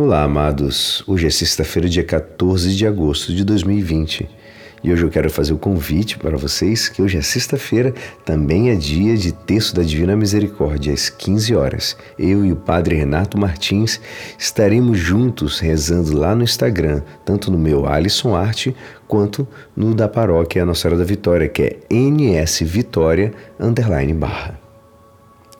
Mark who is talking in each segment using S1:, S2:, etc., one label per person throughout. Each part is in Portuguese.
S1: Olá, amados. Hoje é sexta-feira, dia 14 de agosto de 2020. E hoje eu quero fazer o convite para vocês que hoje é sexta-feira, também é dia de texto da Divina Misericórdia, às 15 horas. Eu e o Padre Renato Martins estaremos juntos rezando lá no Instagram, tanto no meu Alisson Arte quanto no da paróquia Nossa Senhora da Vitória, que é NS Vitória underline barra.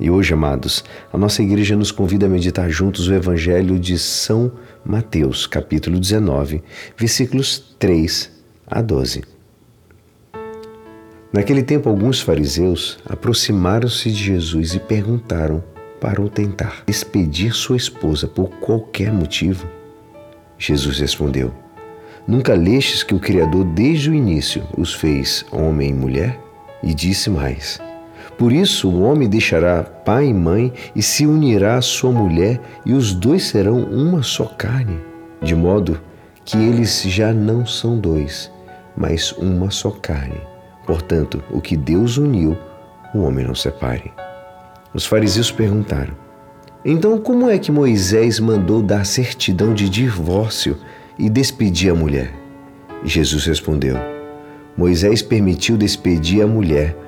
S1: E hoje, amados, a nossa igreja nos convida a meditar juntos o Evangelho de São Mateus, capítulo 19, versículos 3 a 12. Naquele tempo, alguns fariseus aproximaram-se de Jesus e perguntaram para o tentar despedir sua esposa por qualquer motivo. Jesus respondeu: Nunca lestes que o Criador desde o início os fez homem e mulher? E disse mais: por isso o homem deixará pai e mãe e se unirá à sua mulher, e os dois serão uma só carne, de modo que eles já não são dois, mas uma só carne. Portanto, o que Deus uniu, o homem não separe. Os fariseus perguntaram: Então, como é que Moisés mandou dar certidão de divórcio e despedir a mulher? Jesus respondeu: Moisés permitiu despedir a mulher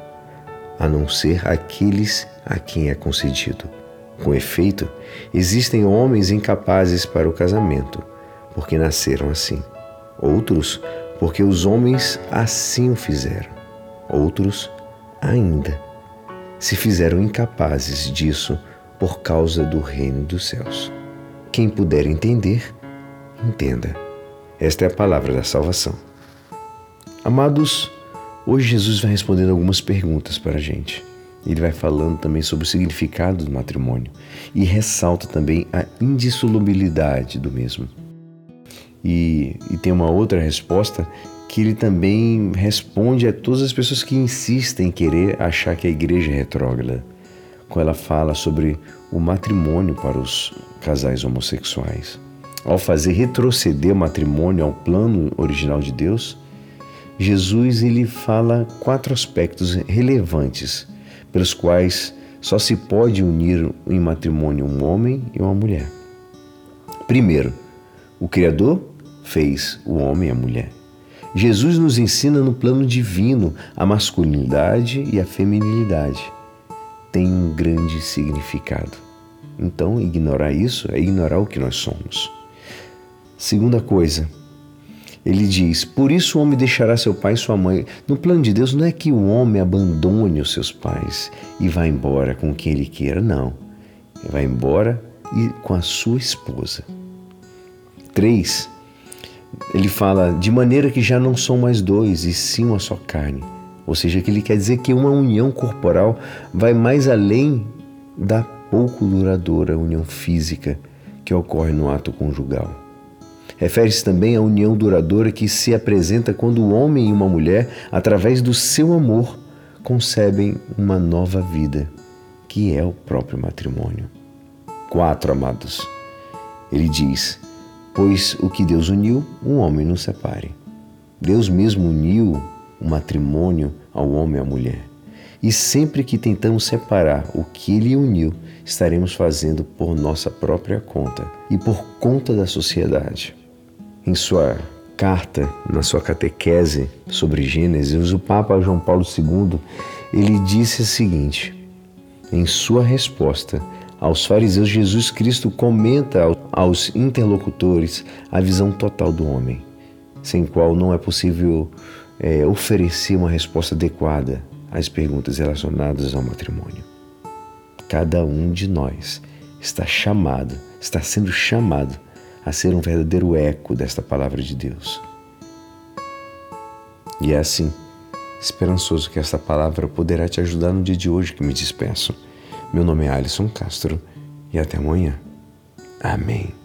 S1: a não ser aqueles a quem é concedido. Com efeito, existem homens incapazes para o casamento, porque nasceram assim. Outros, porque os homens assim o fizeram. Outros, ainda, se fizeram incapazes disso por causa do reino dos céus. Quem puder entender, entenda. Esta é a palavra da salvação. Amados, Hoje Jesus vai respondendo algumas perguntas para a gente. Ele vai falando também sobre o significado do matrimônio e ressalta também a indissolubilidade do mesmo. E, e tem uma outra resposta que ele também responde a todas as pessoas que insistem em querer achar que a igreja é retrógrada, quando ela fala sobre o matrimônio para os casais homossexuais. Ao fazer retroceder o matrimônio ao plano original de Deus, Jesus ele fala quatro aspectos relevantes pelos quais só se pode unir em matrimônio um homem e uma mulher. Primeiro, o Criador fez o homem e a mulher. Jesus nos ensina no plano divino a masculinidade e a feminilidade. Tem um grande significado. Então, ignorar isso é ignorar o que nós somos. Segunda coisa, ele diz: Por isso o homem deixará seu pai e sua mãe. No plano de Deus não é que o homem abandone os seus pais e vá embora com quem ele queira, não. Ele vai embora e com a sua esposa. Três, ele fala de maneira que já não são mais dois, e sim uma só carne. Ou seja, que ele quer dizer que uma união corporal vai mais além da pouco duradoura união física que ocorre no ato conjugal. Refere-se também à união duradoura que se apresenta quando o homem e uma mulher, através do seu amor, concebem uma nova vida, que é o próprio matrimônio. Quatro, amados. Ele diz: Pois o que Deus uniu, um homem não separe. Deus mesmo uniu o matrimônio ao homem e à mulher. E sempre que tentamos separar o que ele uniu, estaremos fazendo por nossa própria conta e por conta da sociedade. Em sua carta, na sua catequese sobre Gênesis, o Papa João Paulo II, ele disse o seguinte: em sua resposta aos fariseus, Jesus Cristo comenta aos interlocutores a visão total do homem, sem qual não é possível é, oferecer uma resposta adequada às perguntas relacionadas ao matrimônio. Cada um de nós está chamado, está sendo chamado a ser um verdadeiro eco desta palavra de Deus. E é assim, esperançoso que esta palavra poderá te ajudar no dia de hoje que me despeço. Meu nome é Alisson Castro e até amanhã. Amém.